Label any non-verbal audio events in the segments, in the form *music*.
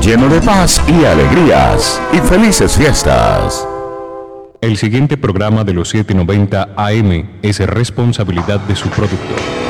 lleno de paz y alegrías. Y felices fiestas. El siguiente programa de los 790 AM es responsabilidad de su productor.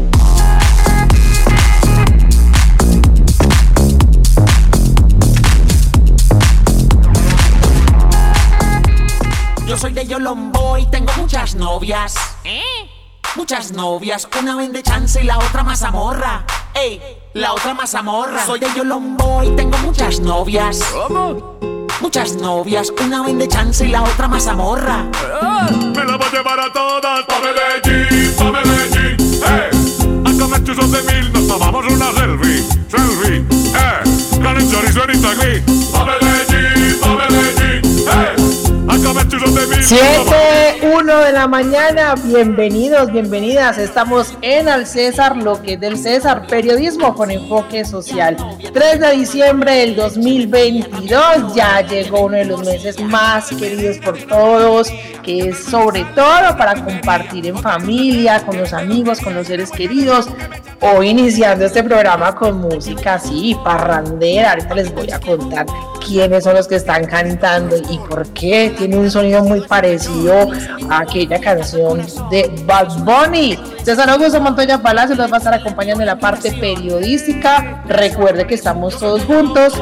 De Yolombo y tengo muchas novias. ¿Eh? Muchas novias, una vende chance y la otra mazamorra. Ey, la otra mazamorra. Soy de Yolombo y tengo muchas novias. ¿Cómo? Muchas novias, una vende chance y la otra mazamorra. Me la voy a llevar a todas pa' Medellín, pa' Medellín. Eh, a comer chuzos de mil, nos tomamos una selfie, selfie. Eh, con el chorizo en Itagüí, pa' Medellín, pa' Medellín. Eh. 7, 1 de la mañana, bienvenidos, bienvenidas. Estamos en Al César, lo que es del César, periodismo con enfoque social. 3 de diciembre del 2022, ya llegó uno de los meses más queridos por todos, que es sobre todo para compartir en familia, con los amigos, con los seres queridos. Hoy iniciando este programa con música así, parrandera. Ahorita les voy a contar quiénes son los que están cantando y por qué. Tiene un sonido muy parecido a aquella canción de Bad Bunny. César Augusto Montoya Palacio nos va a estar acompañando en la parte periodística. Recuerde que estamos todos juntos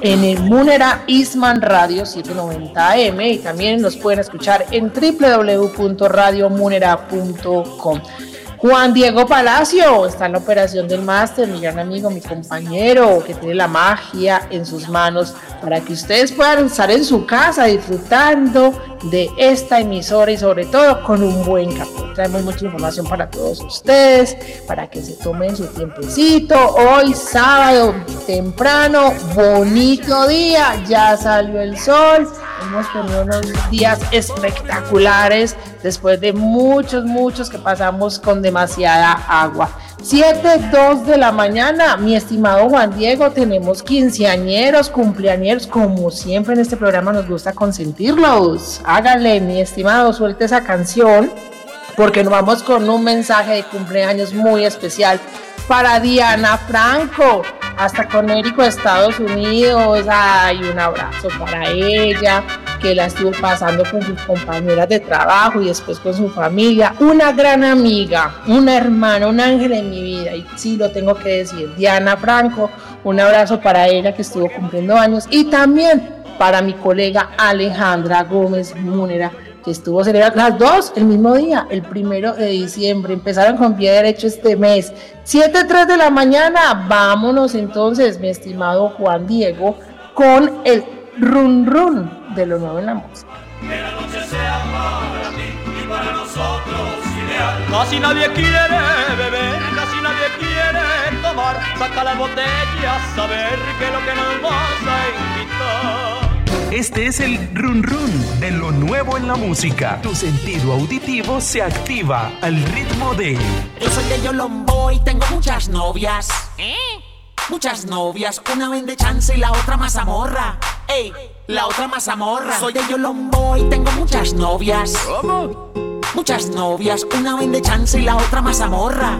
en el Munera Isman Radio 790M y también nos pueden escuchar en www.radiomunera.com. Juan Diego Palacio está en la operación del máster, mi gran amigo, mi compañero, que tiene la magia en sus manos para que ustedes puedan estar en su casa disfrutando de esta emisora y sobre todo con un buen café. Traemos mucha información para todos ustedes, para que se tomen su tiempecito. Hoy sábado temprano, bonito día, ya salió el sol. Hemos tenido unos días espectaculares después de muchos, muchos que pasamos con demasiada agua. 7, 2 de la mañana, mi estimado Juan Diego, tenemos quinceañeros, cumpleañeros, como siempre en este programa nos gusta consentirlos. Hágale, mi estimado, suelte esa canción, porque nos vamos con un mensaje de cumpleaños muy especial para Diana Franco, hasta con Érico Estados Unidos. Ay, un abrazo para ella, que la estuvo pasando con sus compañeras de trabajo y después con su familia. Una gran amiga, una hermana, un ángel en mi vida. Y sí, lo tengo que decir. Diana Franco, un abrazo para ella que estuvo cumpliendo años. Y también para mi colega Alejandra Gómez Múnera que estuvo celebrando las dos el mismo día, el primero de diciembre. Empezaron con pie derecho este mes. 7.3 de la mañana. Vámonos entonces, mi estimado Juan Diego, con el run run de lo nuevo en la música. Que la noche sea para ti y para nosotros ideal. Casi nadie quiere beber, casi nadie quiere tomar. Saca la botella, saber que lo que nos vas a invitar. Este es el run run de lo nuevo en la música. Tu sentido auditivo se activa al ritmo de. Yo soy de Yolombo y tengo muchas novias. ¿Eh? Muchas novias, una vende chance y la otra mazamorra. Ey, la otra mazamorra. Soy de Yolombo y tengo muchas novias. ¿Cómo? Muchas novias, una vende chance y la otra mazamorra.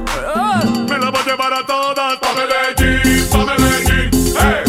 Me la voy a llevar a todas pa' Medellín, pa' Medellín. Hey,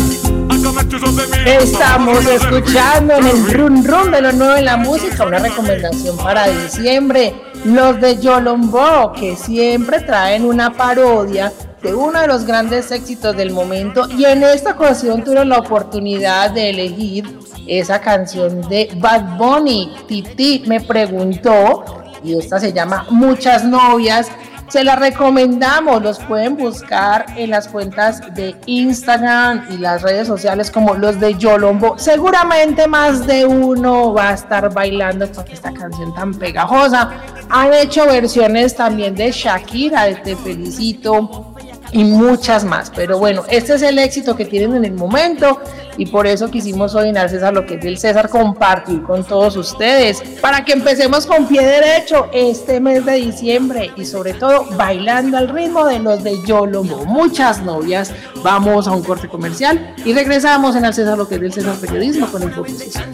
Estamos escuchando en el run run de lo nuevo en la música, una recomendación para diciembre. Los de Yolombo, que siempre traen una parodia de uno de los grandes éxitos del momento. Y en esta ocasión tuvieron la oportunidad de elegir esa canción de Bad Bunny. Titi me preguntó, y esta se llama Muchas novias. Se la recomendamos, los pueden buscar en las cuentas de Instagram y las redes sociales como los de Yolombo. Seguramente más de uno va a estar bailando con esta canción tan pegajosa. Han hecho versiones también de Shakira, de Te Felicito, y muchas más. Pero bueno, este es el éxito que tienen en el momento y por eso quisimos hoy en Al César lo que es del César compartir con todos ustedes para que empecemos con pie derecho este mes de diciembre y sobre todo bailando al ritmo de los de Yolomo. Muchas novias. Vamos a un corte comercial y regresamos en Al César lo que es del César Periodismo con el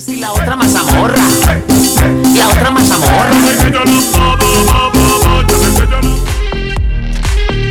Y la otra mazamorra. La otra mazamorra.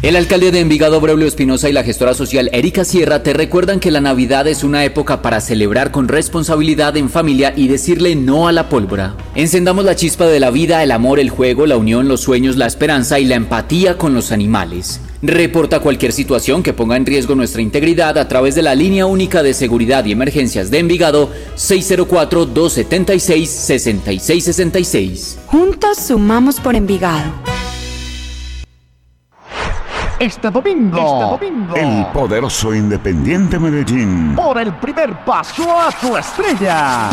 El alcalde de Envigado, Braulio Espinosa, y la gestora social Erika Sierra te recuerdan que la Navidad es una época para celebrar con responsabilidad en familia y decirle no a la pólvora. Encendamos la chispa de la vida, el amor, el juego, la unión, los sueños, la esperanza y la empatía con los animales. Reporta cualquier situación que ponga en riesgo nuestra integridad a través de la línea única de seguridad y emergencias de Envigado 604-276-6666. Juntos sumamos por Envigado. Este domingo, el poderoso Independiente Medellín por el primer paso a su estrella.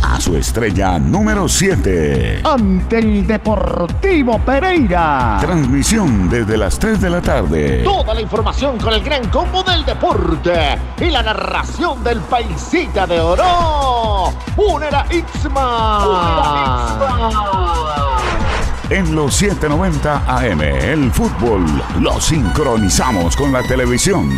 A su estrella número 7. Ante el Deportivo Pereira. Transmisión desde las 3 de la tarde. Toda la información con el gran combo del deporte y la narración del paisita de oro. Unera Itzma. Unera Itzma. En los 790 AM, el fútbol lo sincronizamos con la televisión.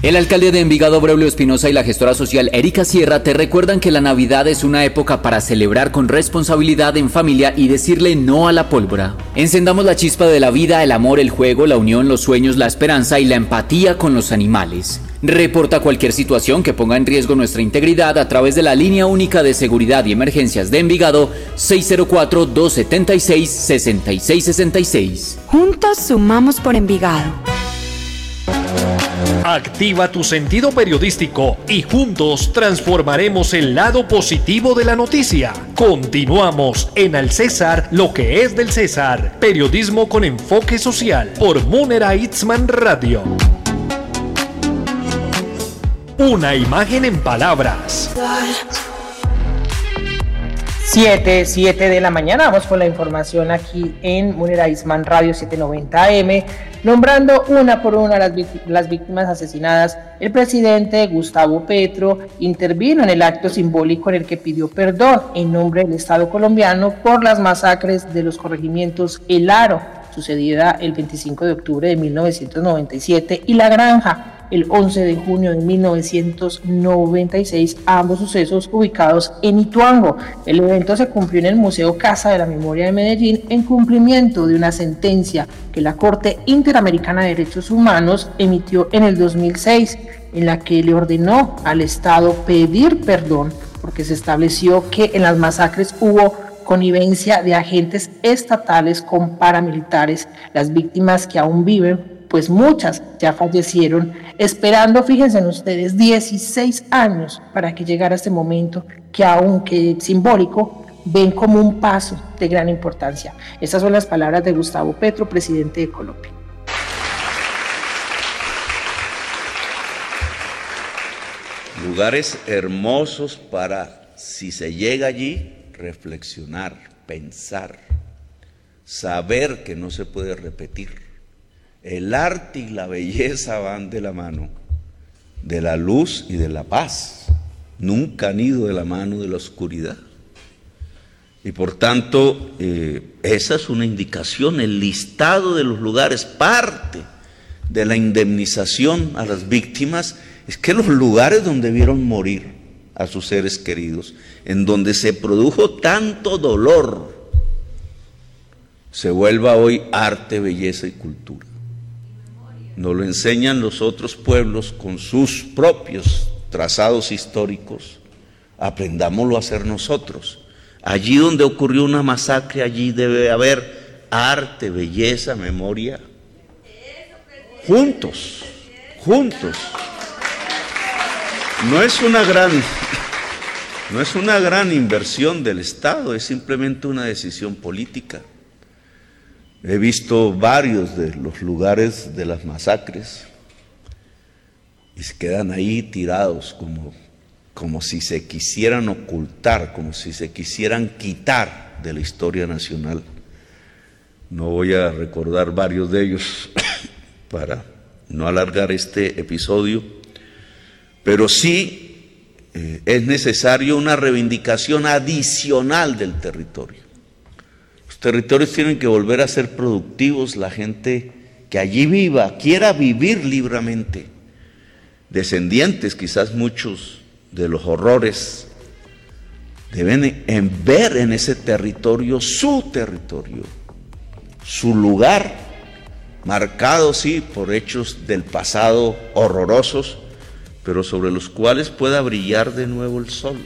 El alcalde de Envigado, Braulio Espinosa, y la gestora social Erika Sierra te recuerdan que la Navidad es una época para celebrar con responsabilidad en familia y decirle no a la pólvora. Encendamos la chispa de la vida, el amor, el juego, la unión, los sueños, la esperanza y la empatía con los animales. Reporta cualquier situación que ponga en riesgo nuestra integridad a través de la línea única de seguridad y emergencias de Envigado 604-276-6666. Juntos sumamos por Envigado. Activa tu sentido periodístico y juntos transformaremos el lado positivo de la noticia. Continuamos en Al César, lo que es del César. Periodismo con enfoque social por Munera Itzman Radio. Una imagen en palabras. 7, 7 de la mañana. Vamos con la información aquí en Munera Isman Radio 790 AM, nombrando una por una las, las víctimas asesinadas. El presidente Gustavo Petro intervino en el acto simbólico en el que pidió perdón en nombre del Estado colombiano por las masacres de los corregimientos El Aro, sucedida el 25 de octubre de 1997, y La Granja el 11 de junio de 1996, ambos sucesos ubicados en Ituango. El evento se cumplió en el Museo Casa de la Memoria de Medellín en cumplimiento de una sentencia que la Corte Interamericana de Derechos Humanos emitió en el 2006, en la que le ordenó al Estado pedir perdón porque se estableció que en las masacres hubo connivencia de agentes estatales con paramilitares. Las víctimas que aún viven pues muchas ya fallecieron, esperando, fíjense en ustedes, 16 años para que llegara este momento que aunque simbólico, ven como un paso de gran importancia. Estas son las palabras de Gustavo Petro, presidente de Colombia. Lugares hermosos para, si se llega allí, reflexionar, pensar, saber que no se puede repetir el arte y la belleza van de la mano, de la luz y de la paz. Nunca han ido de la mano de la oscuridad. Y por tanto, eh, esa es una indicación, el listado de los lugares, parte de la indemnización a las víctimas, es que los lugares donde vieron morir a sus seres queridos, en donde se produjo tanto dolor, se vuelva hoy arte, belleza y cultura. Nos lo enseñan los otros pueblos con sus propios trazados históricos. Aprendámoslo a hacer nosotros. Allí donde ocurrió una masacre, allí debe haber arte, belleza, memoria. Juntos, juntos. No es una gran, *laughs* No es una gran inversión del Estado, es simplemente una decisión política. He visto varios de los lugares de las masacres y se quedan ahí tirados como, como si se quisieran ocultar, como si se quisieran quitar de la historia nacional. No voy a recordar varios de ellos *coughs* para no alargar este episodio, pero sí eh, es necesario una reivindicación adicional del territorio. Territorios tienen que volver a ser productivos, la gente que allí viva, quiera vivir libremente, descendientes quizás muchos de los horrores, deben ver en ese territorio su territorio, su lugar marcado sí por hechos del pasado horrorosos, pero sobre los cuales pueda brillar de nuevo el sol.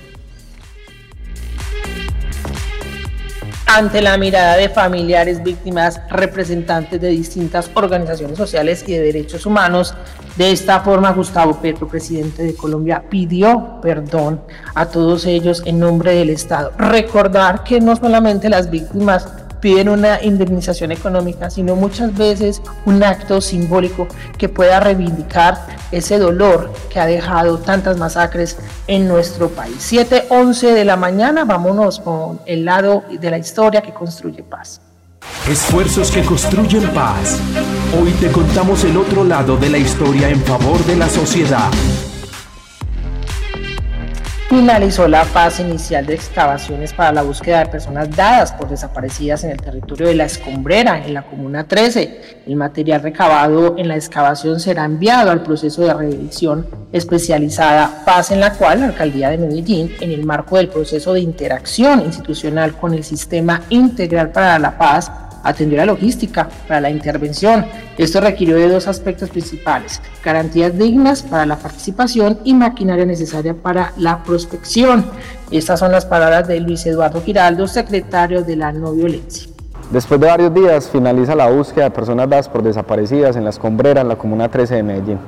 Ante la mirada de familiares, víctimas, representantes de distintas organizaciones sociales y de derechos humanos, de esta forma Gustavo Petro, presidente de Colombia, pidió perdón a todos ellos en nombre del Estado. Recordar que no solamente las víctimas piden una indemnización económica, sino muchas veces un acto simbólico que pueda reivindicar ese dolor que ha dejado tantas masacres en nuestro país. 7:11 de la mañana, vámonos con el lado de la historia que construye paz. Esfuerzos que construyen paz. Hoy te contamos el otro lado de la historia en favor de la sociedad finalizó la fase inicial de excavaciones para la búsqueda de personas dadas por desaparecidas en el territorio de La Escombrera, en la Comuna 13. El material recabado en la excavación será enviado al proceso de revisión especializada, fase en la cual la Alcaldía de Medellín, en el marco del proceso de interacción institucional con el Sistema Integral para la Paz, atendió la logística para la intervención. Esto requirió de dos aspectos principales, garantías dignas para la participación y maquinaria necesaria para la prospección. Estas son las palabras de Luis Eduardo Giraldo, secretario de la no violencia. Después de varios días finaliza la búsqueda de personas dadas por desaparecidas en la escombrera en la Comuna 13 de Medellín.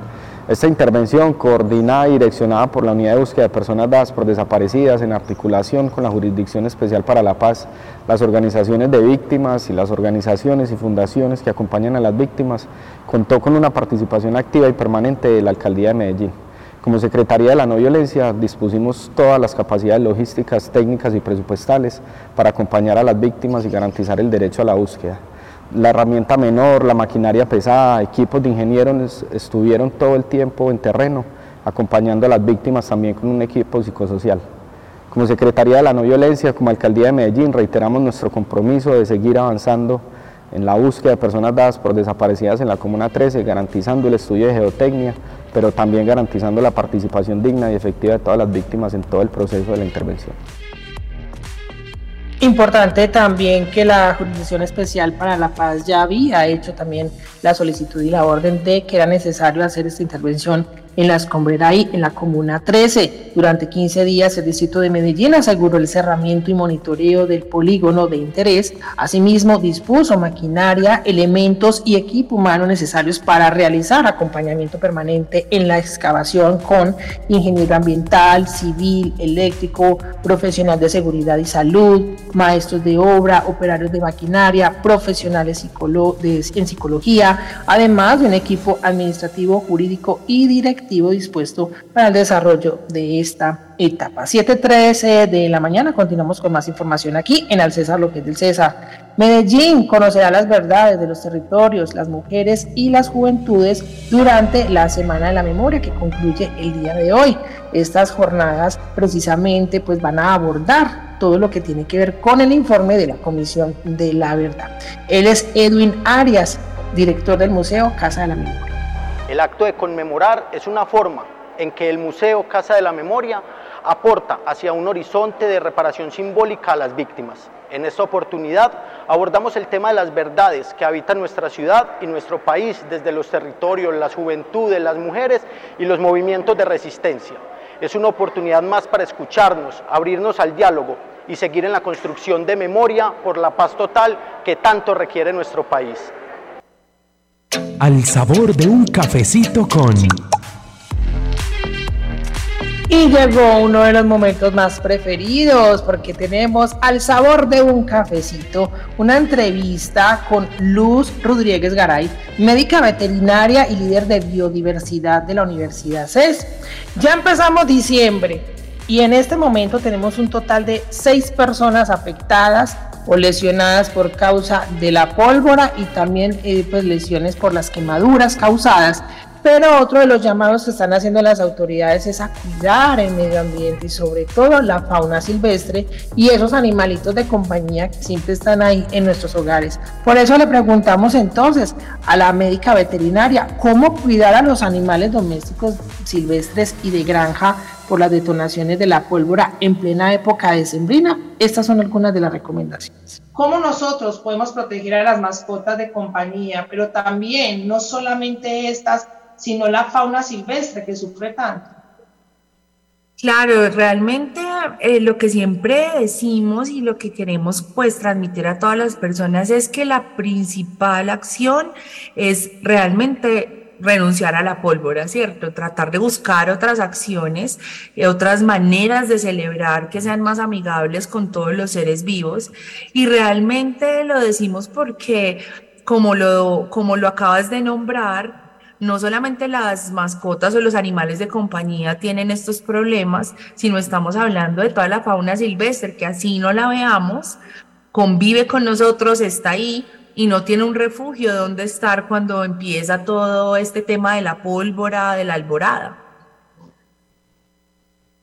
Esta intervención, coordinada y direccionada por la Unidad de Búsqueda de Personas Dadas por Desaparecidas en articulación con la Jurisdicción Especial para la Paz, las organizaciones de víctimas y las organizaciones y fundaciones que acompañan a las víctimas, contó con una participación activa y permanente de la Alcaldía de Medellín. Como Secretaría de la No Violencia dispusimos todas las capacidades logísticas, técnicas y presupuestales para acompañar a las víctimas y garantizar el derecho a la búsqueda la herramienta menor, la maquinaria pesada, equipos de ingenieros estuvieron todo el tiempo en terreno, acompañando a las víctimas también con un equipo psicosocial. Como Secretaría de la No Violencia, como Alcaldía de Medellín, reiteramos nuestro compromiso de seguir avanzando en la búsqueda de personas dadas por desaparecidas en la Comuna 13, garantizando el estudio de geotecnia, pero también garantizando la participación digna y efectiva de todas las víctimas en todo el proceso de la intervención. Importante también que la Jurisdicción Especial para la Paz ya había hecho también la solicitud y la orden de que era necesario hacer esta intervención en la escombrera y en la Comuna 13. Durante 15 días el Distrito de Medellín aseguró el cerramiento y monitoreo del polígono de interés. Asimismo, dispuso maquinaria, elementos y equipo humano necesarios para realizar acompañamiento permanente en la excavación con ingeniero ambiental, civil, eléctrico, profesional de seguridad y salud, maestros de obra, operarios de maquinaria, profesionales en psicología, además de un equipo administrativo, jurídico y directivo dispuesto para el desarrollo de esta etapa. 7.13 de la mañana, continuamos con más información aquí en Al César, lo que es del César. Medellín conocerá las verdades de los territorios, las mujeres y las juventudes durante la Semana de la Memoria que concluye el día de hoy. Estas jornadas precisamente pues van a abordar todo lo que tiene que ver con el informe de la Comisión de la Verdad. Él es Edwin Arias, director del Museo Casa de la Memoria. El acto de conmemorar es una forma en que el Museo Casa de la Memoria aporta hacia un horizonte de reparación simbólica a las víctimas. En esta oportunidad abordamos el tema de las verdades que habitan nuestra ciudad y nuestro país desde los territorios, las juventudes, las mujeres y los movimientos de resistencia. Es una oportunidad más para escucharnos, abrirnos al diálogo y seguir en la construcción de memoria por la paz total que tanto requiere nuestro país al sabor de un cafecito con... Y llegó uno de los momentos más preferidos porque tenemos al sabor de un cafecito, una entrevista con Luz Rodríguez Garay, médica veterinaria y líder de biodiversidad de la Universidad CES. Ya empezamos diciembre y en este momento tenemos un total de seis personas afectadas o lesionadas por causa de la pólvora y también eh, pues lesiones por las quemaduras causadas pero otro de los llamados que están haciendo las autoridades es a cuidar el medio ambiente y sobre todo la fauna silvestre y esos animalitos de compañía que siempre están ahí en nuestros hogares. Por eso le preguntamos entonces a la médica veterinaria cómo cuidar a los animales domésticos silvestres y de granja por las detonaciones de la pólvora en plena época de sembrina. Estas son algunas de las recomendaciones. ¿Cómo nosotros podemos proteger a las mascotas de compañía, pero también no solamente estas, sino la fauna silvestre que sufre tanto. Claro, realmente eh, lo que siempre decimos y lo que queremos pues transmitir a todas las personas es que la principal acción es realmente renunciar a la pólvora, ¿cierto? Tratar de buscar otras acciones, eh, otras maneras de celebrar que sean más amigables con todos los seres vivos. Y realmente lo decimos porque, como lo, como lo acabas de nombrar, no solamente las mascotas o los animales de compañía tienen estos problemas, sino estamos hablando de toda la fauna silvestre que así no la veamos, convive con nosotros, está ahí y no tiene un refugio donde estar cuando empieza todo este tema de la pólvora, de la alborada.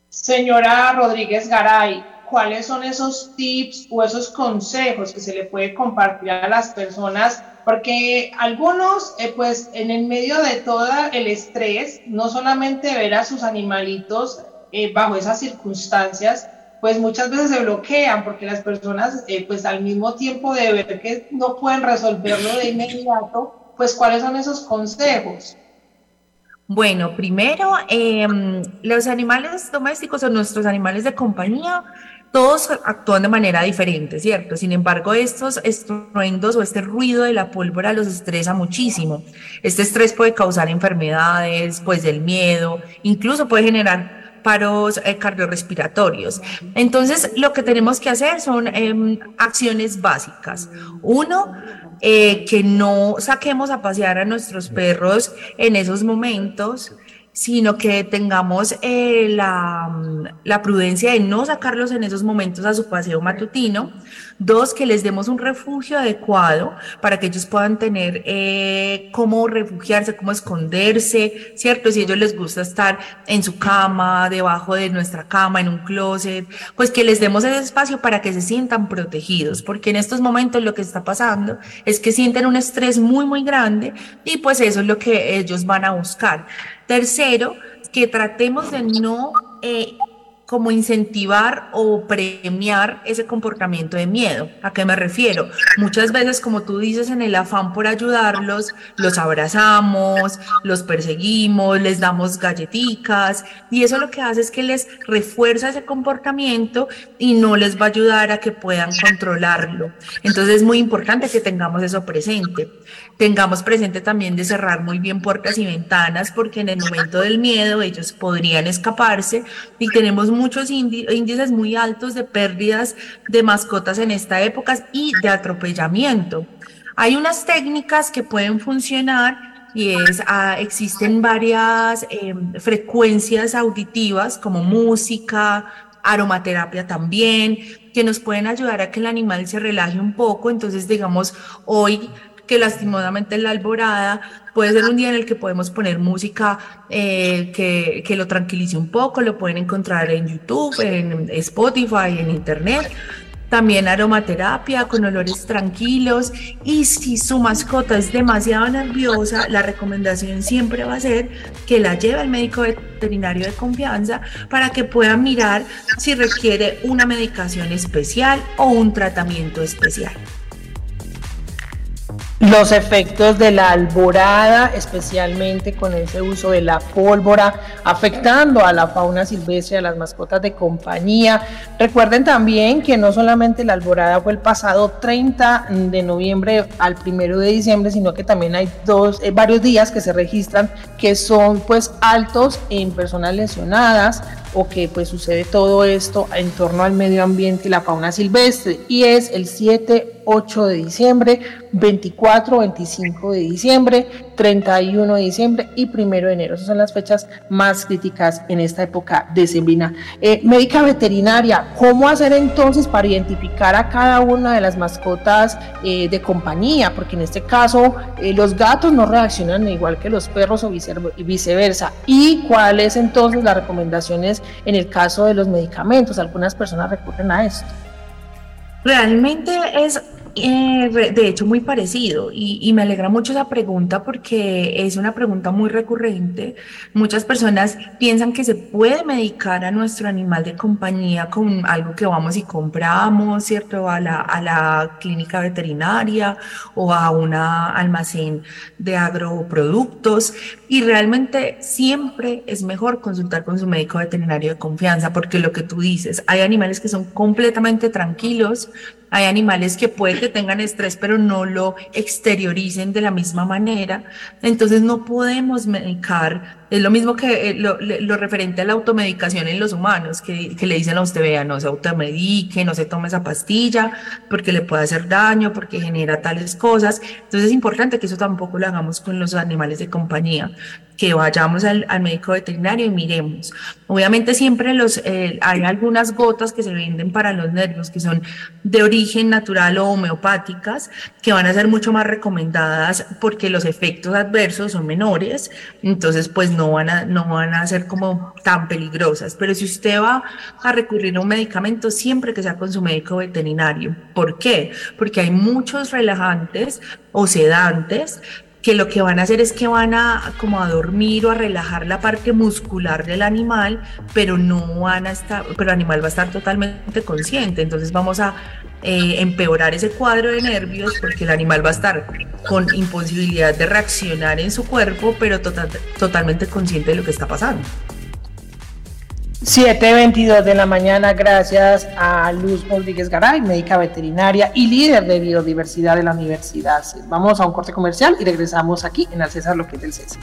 Señora Rodríguez Garay, ¿cuáles son esos tips o esos consejos que se le puede compartir a las personas porque algunos, eh, pues en el medio de todo el estrés, no solamente ver a sus animalitos eh, bajo esas circunstancias, pues muchas veces se bloquean porque las personas, eh, pues al mismo tiempo de ver que no pueden resolverlo de inmediato, pues cuáles son esos consejos. Bueno, primero, em, los animales domésticos o nuestros animales de compañía todos actúan de manera diferente, ¿cierto? Sin embargo, estos estruendos o este ruido de la pólvora los estresa muchísimo. Este estrés puede causar enfermedades, pues del miedo, incluso puede generar paros eh, cardiorrespiratorios. Entonces, lo que tenemos que hacer son em, acciones básicas. Uno, eh, que no saquemos a pasear a nuestros perros en esos momentos sino que tengamos eh, la, la, prudencia de no sacarlos en esos momentos a su paseo matutino. Dos, que les demos un refugio adecuado para que ellos puedan tener eh, cómo refugiarse, cómo esconderse, ¿cierto? Si a ellos les gusta estar en su cama, debajo de nuestra cama, en un closet, pues que les demos ese espacio para que se sientan protegidos, porque en estos momentos lo que está pasando es que sienten un estrés muy, muy grande y pues eso es lo que ellos van a buscar. Tercero, que tratemos de no eh, como incentivar o premiar ese comportamiento de miedo. ¿A qué me refiero? Muchas veces, como tú dices, en el afán por ayudarlos, los abrazamos, los perseguimos, les damos galletitas y eso lo que hace es que les refuerza ese comportamiento y no les va a ayudar a que puedan controlarlo. Entonces es muy importante que tengamos eso presente tengamos presente también de cerrar muy bien puertas y ventanas, porque en el momento del miedo ellos podrían escaparse y tenemos muchos índices muy altos de pérdidas de mascotas en esta época y de atropellamiento. Hay unas técnicas que pueden funcionar y es, ah, existen varias em, frecuencias auditivas como música, aromaterapia también, que nos pueden ayudar a que el animal se relaje un poco. Entonces, digamos, hoy que lastimosamente en la alborada puede ser un día en el que podemos poner música eh, que, que, lo tranquilice un poco, lo pueden encontrar en YouTube, en Spotify, en Internet. También aromaterapia con olores tranquilos y si su mascota es demasiado nerviosa, la recomendación siempre va a ser que la lleve al médico veterinario de confianza para que pueda mirar si requiere una medicación especial o un tratamiento especial los efectos de la alborada, especialmente con ese uso de la pólvora, afectando a la fauna silvestre, a las mascotas de compañía. Recuerden también que no solamente la alborada fue el pasado 30 de noviembre al 1 de diciembre, sino que también hay dos, eh, varios días que se registran que son pues altos en personas lesionadas, o que pues sucede todo esto en torno al medio ambiente y la fauna silvestre y es el 7, 8 de diciembre, 24, 25 de diciembre, 31 de diciembre y 1 de enero. Esas son las fechas más críticas en esta época de Eh, médica veterinaria, ¿cómo hacer entonces para identificar a cada una de las mascotas eh, de compañía? Porque en este caso eh, los gatos no reaccionan igual que los perros o viceversa. ¿Y cuáles entonces las recomendaciones en el caso de los medicamentos? Algunas personas recurren a esto. Realmente es eh, de hecho muy parecido y, me alegra mucho esa pregunta porque es una pregunta muy recurrente. Muchas personas piensan que se puede medicar a nuestro animal de compañía con algo que vamos y compramos, ¿cierto? A la, a la clínica veterinaria o a un almacén de agroproductos y realmente siempre es mejor consultar con su médico veterinario de confianza porque lo que tú dices, hay animales que son completamente tranquilos, hay animales que puede que tengan estrés, pero no lo exterioricen de la misma manera. Entonces no podemos medicar es lo mismo que eh, lo, referente a la automedicación en los humanos, que, le dicen a usted, vea, no se automedique, no se tome esa pastilla, porque le puede hacer daño, porque genera tales cosas. Entonces es importante que eso tampoco lo hagamos con los animales de compañía, que vayamos al, médico veterinario y miremos. Obviamente siempre los, eh, hay algunas gotas que se venden para los nervios, que son de origen natural o homeopáticas, que van a ser mucho más recomendadas porque los efectos adversos son menores. Entonces, pues no no van a, no van a ser como tan peligrosas. Pero si usted va a recurrir a un medicamento, siempre que sea con su médico veterinario. ¿Por qué? Porque hay muchos relajantes o sedantes que lo que van a hacer es que van a como a dormir o a relajar la parte muscular del animal, pero no van a estar, pero el animal va a estar totalmente consciente. Entonces vamos a eh, empeorar ese cuadro de nervios porque el animal va a estar con imposibilidad de reaccionar en su cuerpo, pero tota-, totalmente consciente de lo que está pasando. 7.22 de la mañana, gracias a Luz Rodríguez Garay, médica veterinaria y líder de biodiversidad de la universidad. Vamos a un corte comercial y regresamos aquí en Al César, lo que es del César.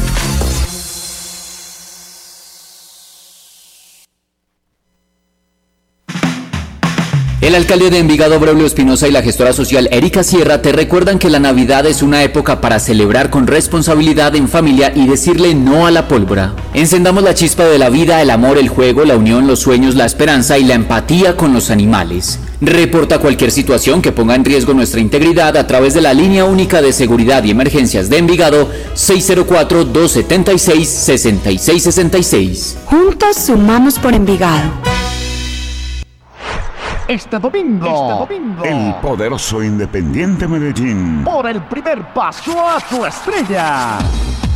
El alcalde de Envigado, Braulio Espinosa, y la gestora social Erika Sierra te recuerdan que la Navidad es una época para celebrar con responsabilidad en familia y decirle no a la pólvora. Encendamos la chispa de la vida, el amor, el juego, la unión, los sueños, la esperanza y la empatía con los animales. Reporta cualquier situación que ponga en riesgo nuestra integridad a través de la línea única de seguridad y emergencias de Envigado 604-276-6666. Juntos sumamos por Envigado. Este domingo, el poderoso Independiente Medellín. Por el primer paso a su estrella.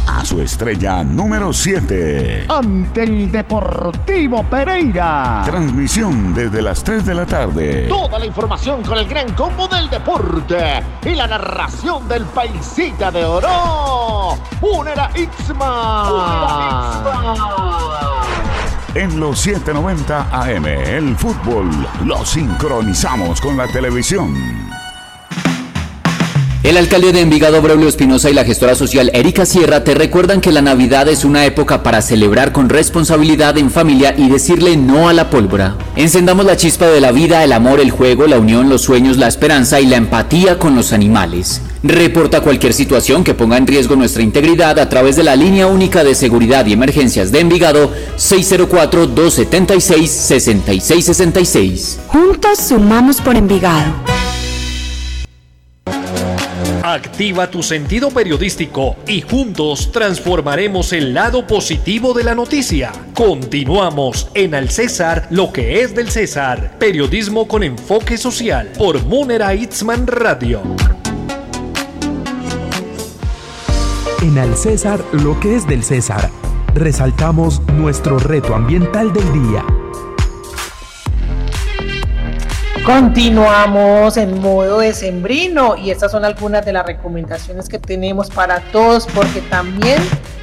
A su estrella número 7. Ante el Deportivo Pereira. Transmisión desde las 3 de la tarde. Toda la información con el gran combo del deporte y la narración del paisita de oro. Unera Ixma. Ixma en los 790 AM. El fútbol lo sincronizamos con la televisión. El alcalde de Envigado, Braulio Espinosa, y la gestora social Erika Sierra te recuerdan que la Navidad es una época para celebrar con responsabilidad en familia y decirle no a la pólvora. Encendamos la chispa de la vida, el amor, el juego, la unión, los sueños, la esperanza y la empatía con los animales. Reporta cualquier situación que ponga en riesgo nuestra integridad a través de la línea única de seguridad y emergencias de Envigado 604-276-6666. Juntos sumamos por Envigado. Activa tu sentido periodístico y juntos transformaremos el lado positivo de la noticia. Continuamos en Al César, lo que es del César. Periodismo con enfoque social por Munera Itzman Radio. En Al César, lo que es del César, resaltamos nuestro reto ambiental del día Continuamos en modo decembrino y estas son algunas de las recomendaciones que tenemos para todos porque también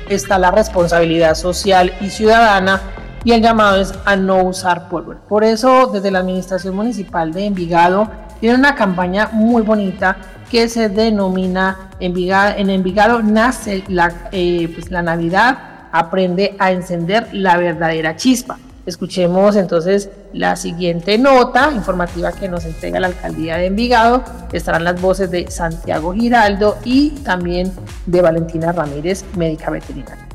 está la responsabilidad social y ciudadana y el llamado es a no usar pólvora. Por eso desde la Administración Municipal de Envigado tiene una campaña muy bonita que se denomina Envigado, en Envigado nace la, eh, pues la Navidad, aprende a encender la verdadera chispa. Escuchemos entonces la siguiente nota informativa que nos entrega la alcaldía de Envigado. Estarán las voces de Santiago Giraldo y también de Valentina Ramírez, médica veterinaria.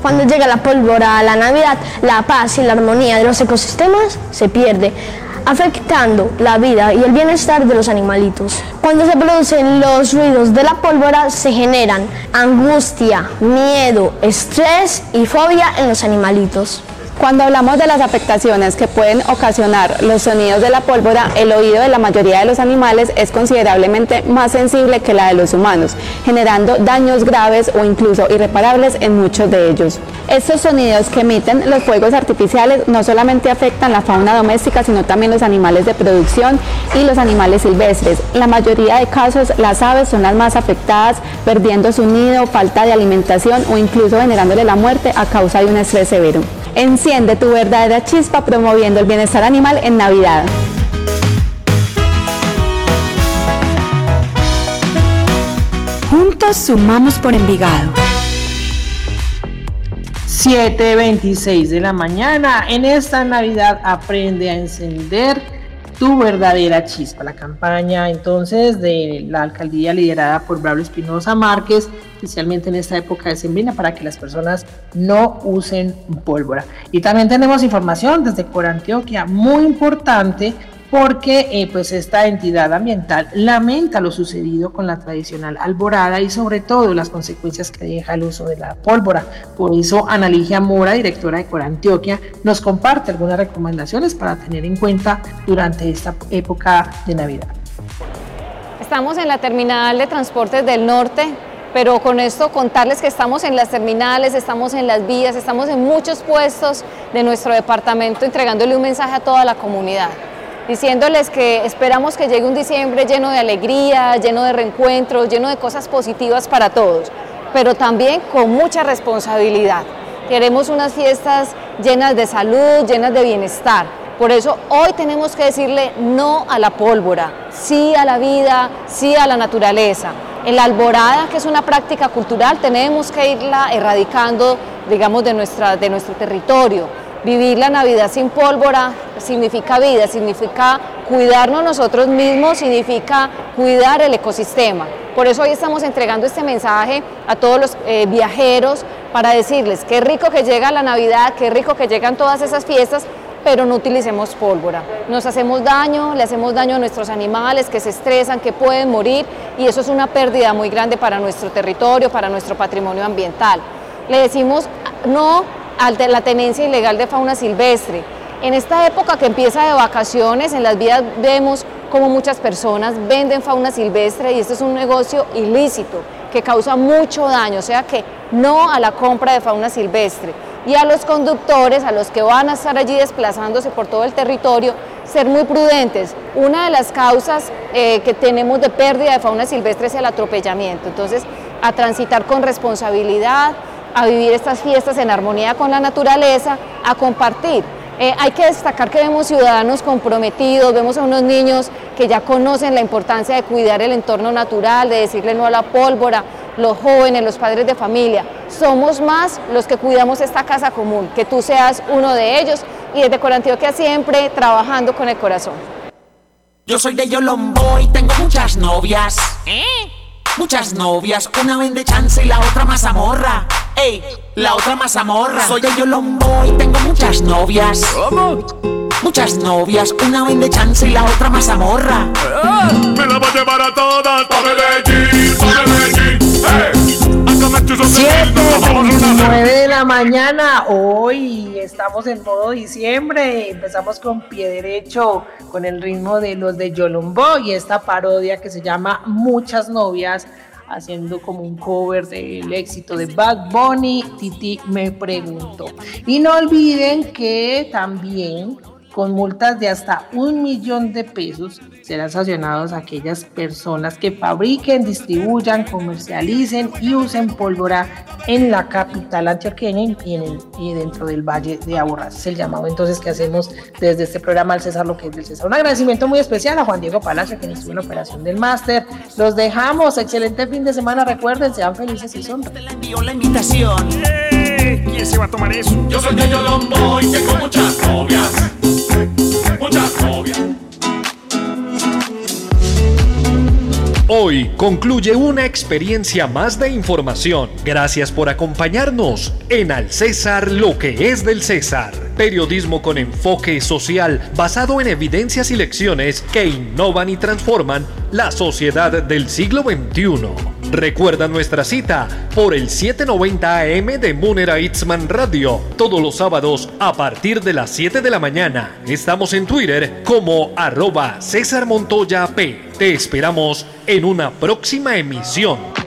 Cuando llega la pólvora a la Navidad, la paz y la armonía de los ecosistemas se pierde afectando la vida y el bienestar de los animalitos. Cuando se producen los ruidos de la pólvora se generan angustia, miedo, estrés y fobia en los animalitos. Cuando hablamos de las afectaciones que pueden ocasionar los sonidos de la pólvora, el oído de la mayoría de los animales es considerablemente más sensible que la de los humanos, generando daños graves o incluso irreparables en muchos de ellos. Estos sonidos que emiten los fuegos artificiales no solamente afectan la fauna doméstica, sino también los animales de producción y los animales silvestres. La mayoría de casos, las aves son las más afectadas, perdiendo su nido, falta de alimentación o incluso generándole la muerte a causa de un estrés severo. Enciende tu verdadera chispa promoviendo el bienestar animal en Navidad. Juntos sumamos por Envigado. 7.26 de la mañana. En esta Navidad aprende a encender tu verdadera chispa. La campaña entonces de la alcaldía liderada por Braulio Espinosa Márquez, especialmente en esta época de sembrina, para que las personas no usen pólvora. Y también tenemos información desde Corantioquia, muy importante, porque eh, pues esta entidad ambiental lamenta lo sucedido con la tradicional alborada y sobre todo las consecuencias que deja el uso de la pólvora. Por eso Ana Ligia Mora, directora de Corantioquia, nos comparte algunas recomendaciones para tener en cuenta durante esta época de Navidad. Estamos en la terminal de transportes del norte, pero con esto contarles que estamos en las terminales, estamos en las vías, estamos en muchos puestos de nuestro departamento entregándole un mensaje a toda la comunidad diciéndoles que esperamos que llegue un diciembre lleno de alegría, lleno de reencuentros, lleno de cosas positivas para todos, pero también con mucha responsabilidad. Queremos unas fiestas llenas de salud, llenas de bienestar. Por eso hoy tenemos que decirle no a la pólvora, sí a la vida, sí a la naturaleza. En la alborada, que es una práctica cultural, tenemos que irla erradicando, digamos, de, nuestra, de nuestro territorio Vivir la Navidad sin pólvora significa vida, significa cuidarnos nosotros mismos, significa cuidar el ecosistema. Por eso hoy estamos entregando este mensaje a todos los eh, viajeros para decirles qué rico que llega la Navidad, qué rico que llegan todas esas fiestas, pero no utilicemos pólvora. Nos hacemos daño, le hacemos daño a nuestros animales que se estresan, que pueden morir y eso es una pérdida muy grande para nuestro territorio, para nuestro patrimonio ambiental. Le decimos no la tenencia ilegal de fauna silvestre. En esta época que empieza de vacaciones, en las vías vemos como muchas personas venden fauna silvestre y este es un negocio ilícito que causa mucho daño, o sea que no a la compra de fauna silvestre. Y a los conductores, a los que van a estar allí desplazándose por todo el territorio, ser muy prudentes. Una de las causas eh, que tenemos de pérdida de fauna silvestre es el atropellamiento. Entonces, a transitar con responsabilidad, a vivir estas fiestas en armonía con la naturaleza, a compartir. Eh, hay que destacar que vemos ciudadanos comprometidos, vemos a unos niños que ya conocen la importancia de cuidar el entorno natural, de decirle no a la pólvora, los jóvenes, los padres de familia. Somos más los que cuidamos esta casa común, que tú seas uno de ellos y desde Corantioquia siempre trabajando con el corazón. Yo soy de Yolombo y tengo muchas novias. ¿Eh? Muchas novias, una vende chance y la otra mazamorra. Ey, la otra mazamorra. Soy el Yolombo y tengo muchas novias. ¿Cómo? Muchas novias, una vende chance y la otra mazamorra. Ah, me la voy a llevar a todas pa' Medellín, pa' Medellín. Hey, 7 de la mañana, hoy estamos en todo diciembre, empezamos con pie derecho, con el ritmo de los de Yolombo y esta parodia que se llama Muchas novias haciendo como un cover del éxito de Bad Bunny, Titi me preguntó. Y no olviden que también con multas de hasta un millón de pesos serán sancionados aquellas personas que fabriquen, distribuyan, comercialicen y usen pólvora en la capital antioqueña y, en y dentro del Valle de Aburrás. Es el llamado entonces que hacemos desde este programa al César lo que es del César. Un agradecimiento muy especial a Juan Diego Palacio, que estuvo en la operación del máster. Los dejamos. Excelente fin de semana. Recuerden, sean felices y son. Te la envío la invitación. ¿Quién se va a tomar eso? Yo soy Yayo Lombo y tengo muchas novias. Hoy concluye una experiencia más de información. Gracias por acompañarnos en Al César lo que es del César. Periodismo con enfoque social basado en evidencias y lecciones que innovan y transforman la sociedad del siglo XXI. Recuerda nuestra cita por el 790 AM de Munera Itzman Radio todos los sábados a partir de las 7 de la mañana. Estamos en Twitter como arroba César Montoya P. Te esperamos en una próxima emisión.